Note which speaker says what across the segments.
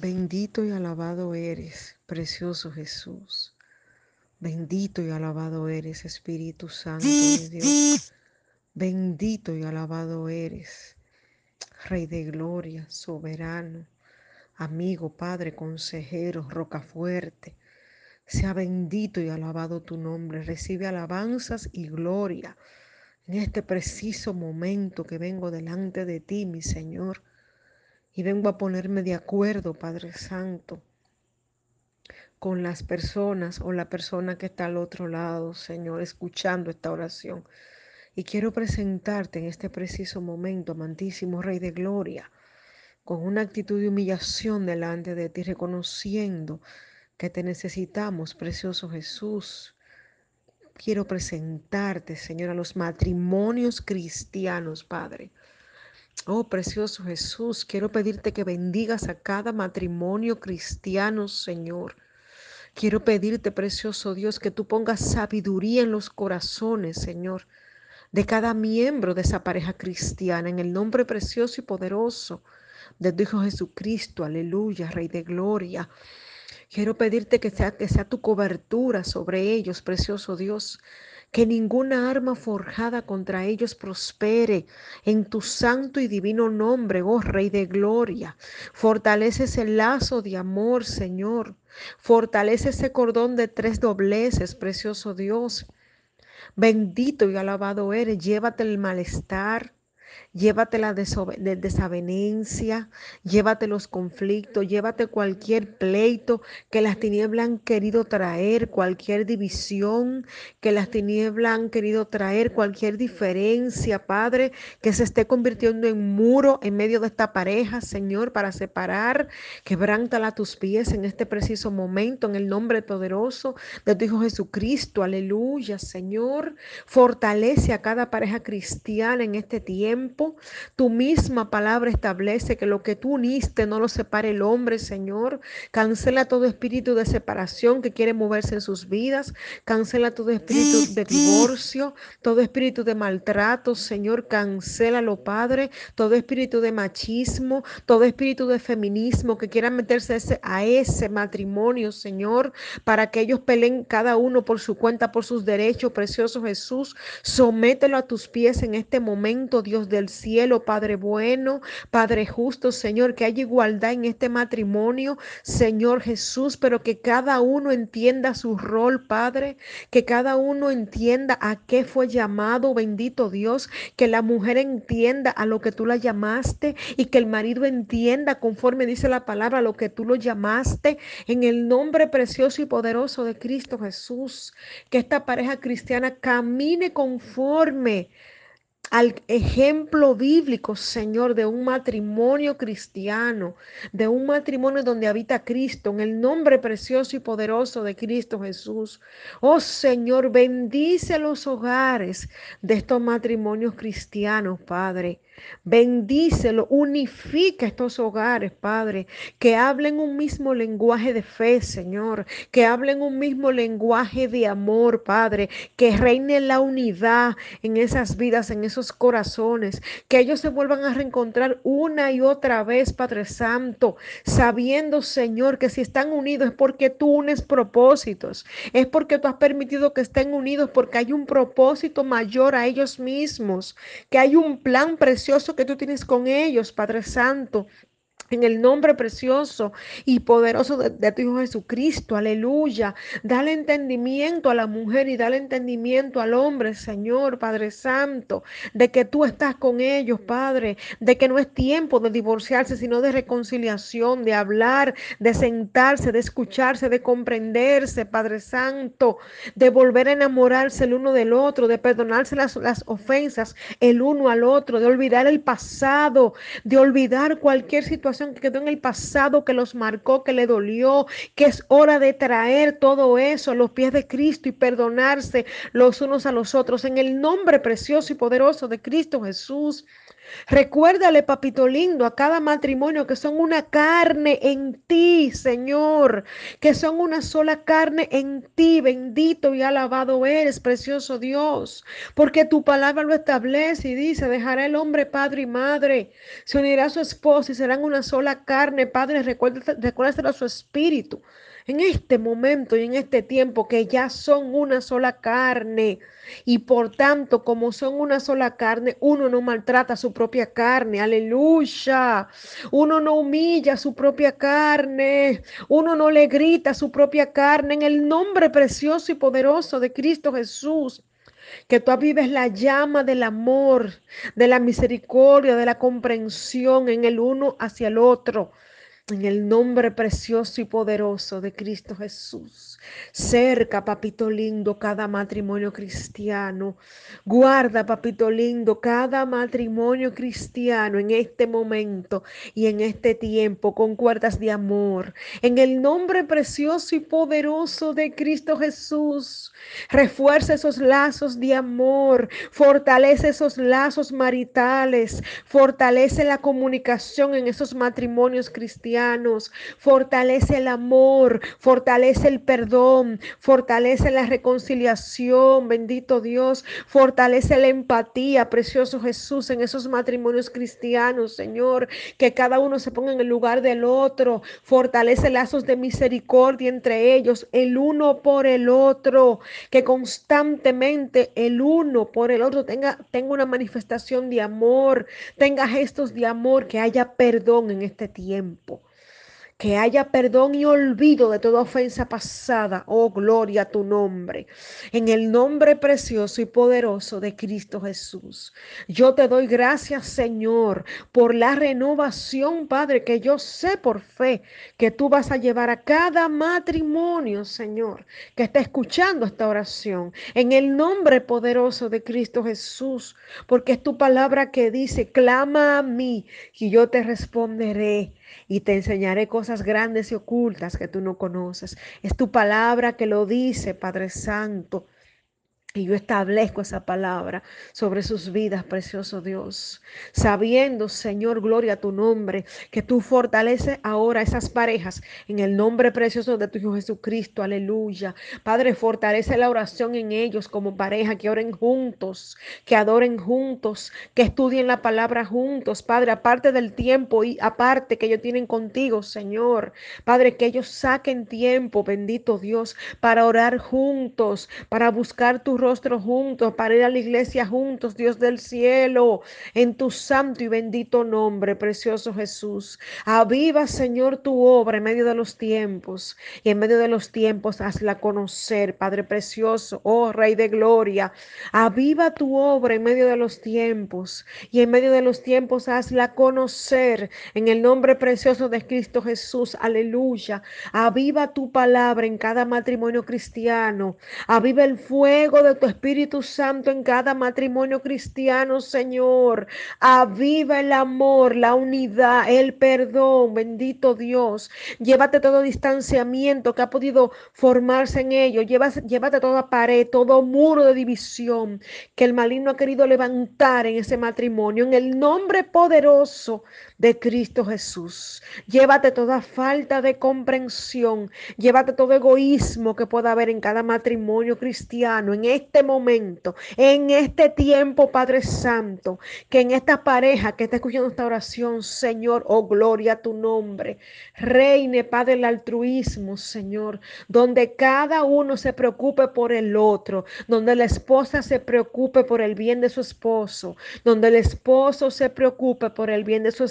Speaker 1: Bendito y alabado eres, precioso Jesús. Bendito y alabado eres, Espíritu Santo de Dios. Bendito y alabado eres, Rey de gloria, soberano, amigo, Padre, consejero, roca fuerte. Sea bendito y alabado tu nombre. Recibe alabanzas y gloria en este preciso momento que vengo delante de ti, mi Señor y vengo a ponerme de acuerdo, Padre Santo, con las personas o la persona que está al otro lado, Señor, escuchando esta oración. Y quiero presentarte en este preciso momento, amantísimo Rey de Gloria, con una actitud de humillación delante de ti, reconociendo que te necesitamos, precioso Jesús. Quiero presentarte, Señor, a los matrimonios cristianos, Padre Oh, precioso Jesús, quiero pedirte que bendigas a cada matrimonio cristiano, Señor. Quiero pedirte, precioso Dios, que tú pongas sabiduría en los corazones, Señor, de cada miembro de esa pareja cristiana, en el nombre precioso y poderoso de tu Hijo Jesucristo. Aleluya, Rey de Gloria. Quiero pedirte que sea, que sea tu cobertura sobre ellos, precioso Dios que ninguna arma forjada contra ellos prospere en tu santo y divino nombre, oh Rey de Gloria. Fortalece ese lazo de amor, Señor. Fortalece ese cordón de tres dobleces, precioso Dios. Bendito y alabado eres. Llévate el malestar, llévate la desavenencia, llévate los conflictos, llévate cualquier pleito que las tinieblas han querido traer, cualquier división que las tinieblas han querido traer, cualquier diferencia, Padre, que se esté convirtiendo en muro en medio de esta pareja, Señor, para separar, quebrántala a tus pies en este preciso momento, en el nombre poderoso de tu Hijo Jesucristo, aleluya, Señor, fortalece a cada pareja cristiana en este tiempo tu misma palabra establece que lo que tú uniste no lo separe el hombre, Señor. Cancela todo espíritu de separación que quiere moverse en sus vidas. Cancela todo espíritu de divorcio, todo espíritu de maltrato, Señor. Cancélalo, Padre. Todo espíritu de machismo, todo espíritu de feminismo que quiera meterse a ese, a ese matrimonio, Señor, para que ellos peleen cada uno por su cuenta, por sus derechos, precioso Jesús. Somételo a tus pies en este momento, Dios del cielo, Padre bueno, Padre justo, Señor, que haya igualdad en este matrimonio, Señor Jesús, pero que cada uno entienda su rol, Padre, que cada uno entienda a qué fue llamado, bendito Dios, que la mujer entienda a lo que tú la llamaste y que el marido entienda conforme dice la palabra lo que tú lo llamaste, en el nombre precioso y poderoso de Cristo Jesús, que esta pareja cristiana camine conforme al ejemplo bíblico, Señor, de un matrimonio cristiano, de un matrimonio donde habita Cristo, en el nombre precioso y poderoso de Cristo Jesús. Oh Señor, bendice los hogares de estos matrimonios cristianos, Padre. Bendícelo, unifica estos hogares, Padre, que hablen un mismo lenguaje de fe, Señor, que hablen un mismo lenguaje de amor, Padre, que reine la unidad en esas vidas, en esos corazones, que ellos se vuelvan a reencontrar una y otra vez, Padre Santo, sabiendo, Señor, que si están unidos es porque tú unes propósitos, es porque tú has permitido que estén unidos, porque hay un propósito mayor a ellos mismos, que hay un plan precioso que tú tienes con ellos, Padre Santo. En el nombre precioso y poderoso de, tu Hijo Jesucristo, aleluya. Dale entendimiento a la mujer y dale entendimiento al hombre, Señor, Padre Santo, de que tú estás con ellos, Padre, de que no es tiempo de divorciarse, sino de reconciliación, de hablar, de sentarse, de escucharse, de comprenderse, Padre Santo, de volver a enamorarse el uno del otro, de perdonarse las, las ofensas el uno al otro, de olvidar el pasado, de olvidar cualquier situación que quedó en el pasado, que los marcó, que le dolió, que es hora de traer todo eso a los pies de Cristo y perdonarse los unos a los otros en el nombre precioso y poderoso de Cristo Jesús. Recuérdale, papito lindo, a cada matrimonio que son una carne en ti, Señor, que son una sola carne en ti. Bendito y alabado eres, precioso Dios, porque tu palabra lo establece y dice, dejará el hombre padre y madre, se unirá a su esposa y serán una sola carne. Padre, recuérdaselo a su espíritu en este momento y en este tiempo que ya son una sola carne. Y por tanto, como son una sola carne, uno no maltrata su propia carne. Aleluya. Uno no humilla su propia carne. Uno no le grita su propia carne. En el nombre precioso y poderoso de Cristo Jesús que tú avives la llama del amor, de la misericordia, de la comprensión en el uno hacia el otro. En el nombre precioso y poderoso de Cristo Jesús. Cerca, papito lindo, cada matrimonio cristiano. Guarda, papito lindo, cada matrimonio cristiano en este momento y en este tiempo con cuerdas de amor. En el nombre precioso y poderoso de Cristo Jesús. Refuerza esos lazos de amor. Fortalece esos lazos maritales. Fortalece la comunicación en esos matrimonios cristianos fortalece el amor, fortalece el perdón, fortalece la reconciliación, bendito Dios, fortalece la empatía, precioso Jesús, en esos matrimonios cristianos, Señor, que cada uno se ponga en el lugar del otro, fortalece lazos de misericordia entre ellos, el uno por el otro, que constantemente el uno por el otro tenga, tenga una manifestación de amor, tenga gestos de amor, que haya perdón en este tiempo que haya perdón y olvido de toda ofensa pasada. Oh, gloria a tu nombre. En el nombre precioso y poderoso de Cristo Jesús. Yo te doy gracias, Señor, por la renovación, Padre, que yo sé por fe que tú vas a llevar a cada matrimonio, Señor, que está escuchando esta oración. En el nombre poderoso de Cristo Jesús, porque es tu palabra que dice, clama a mí y yo te responderé y te enseñaré cosas grandes y ocultas que tú no conoces. Es tu palabra que lo dice, Padre Santo. Y yo establezco esa palabra sobre sus vidas, precioso Dios. Sabiendo, Señor, gloria a tu nombre, que tú fortaleces ahora esas parejas en el nombre precioso de tu Hijo Jesucristo. Aleluya. Padre, fortalece la oración en ellos como pareja, que oren juntos, que adoren juntos, que estudien la palabra juntos. Padre, aparte del tiempo y aparte que ellos tienen contigo, Señor. Padre, que ellos saquen tiempo, bendito Dios, para orar juntos, para buscar tu juntos, para ir a la iglesia juntos, Dios del cielo, en tu santo y bendito nombre, precioso Jesús. Aviva, Señor, tu obra en medio de los tiempos y en medio de los tiempos hazla conocer, Padre precioso, oh Rey de gloria. Aviva tu obra en medio de los tiempos y en medio de los tiempos hazla conocer en el nombre precioso de Cristo Jesús. Aleluya. Aviva tu palabra en cada matrimonio cristiano. Aviva el fuego de tu Espíritu Santo en cada matrimonio cristiano, Señor. Aviva el amor, la unidad, el perdón, bendito Dios. Llévate todo distanciamiento que ha podido formarse en ello. Llévate, llévate toda pared, todo muro de división que el maligno ha querido levantar en ese matrimonio. En el nombre poderoso de Cristo Jesús. Llévate toda falta de comprensión. Llévate todo egoísmo que pueda haber en cada matrimonio cristiano. En este momento, en este tiempo, Padre Santo, que en esta pareja que está escuchando esta oración, Señor, oh gloria a tu nombre, reine, Padre, el altruismo, Señor, donde cada uno se preocupe por el otro, donde la esposa se preocupe por el bien de su esposo, donde el esposo se preocupe por el bien de su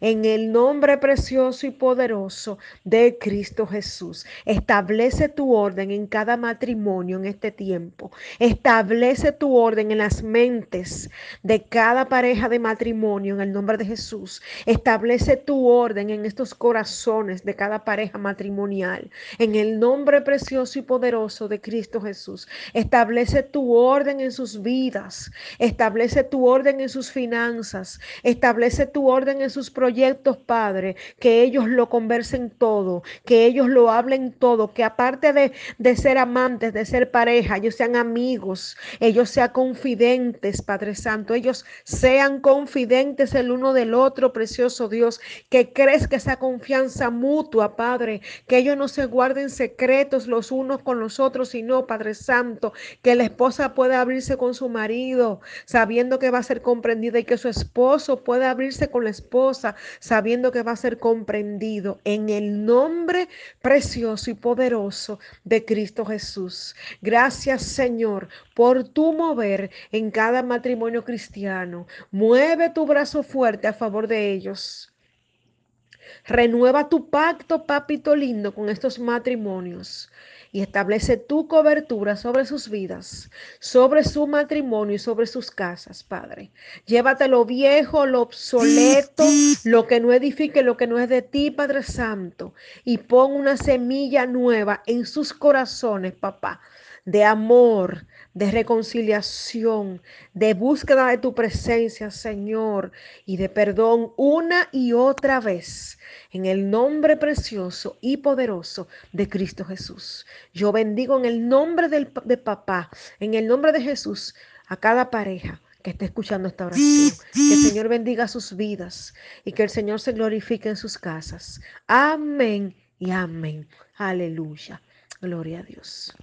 Speaker 1: en el nombre precioso y poderoso de Cristo Jesús. Establece tu orden en cada matrimonio en este tiempo tiempo. Establece tu orden en las mentes de cada pareja de matrimonio en el nombre de Jesús. Establece tu orden en estos corazones de cada pareja matrimonial en el nombre precioso y poderoso de Cristo Jesús. Establece tu orden en sus vidas. Establece tu orden en sus finanzas. Establece tu orden en sus proyectos, Padre, que ellos lo conversen todo, que ellos lo hablen todo, que aparte de, de ser amantes, de ser pareja, ellos sean amigos, ellos sean confidentes, Padre Santo, ellos sean confidentes el uno del otro, precioso Dios, que crezca esa confianza mutua, Padre, que ellos no se guarden secretos los unos con los otros, sino, Padre Santo, que la esposa pueda abrirse con su marido, sabiendo que va a ser comprendida y que su esposo pueda abrirse con la esposa, sabiendo que va a ser comprendido en el nombre precioso y poderoso de Cristo Jesús. Gracias, Señor, por tu mover en cada matrimonio cristiano. Mueve tu brazo fuerte a favor de ellos. Renueva tu pacto, papito lindo, con estos matrimonios y establece tu cobertura sobre sus vidas, sobre su matrimonio y sobre sus casas, Padre. Llévate lo viejo, lo obsoleto, lo que no edifique, lo que no es de ti, Padre Santo, y pon una semilla nueva en sus corazones, papá, de amor, de reconciliación, de búsqueda de tu presencia, Señor, y de perdón una y otra vez, en el nombre precioso y poderoso de Cristo Jesús. Yo bendigo en el nombre de papá, en el nombre de Jesús, a cada pareja que esté escuchando esta oración. Que el Señor bendiga sus vidas y que el Señor se glorifique en sus casas. Amén y amén. Aleluya. Gloria a Dios.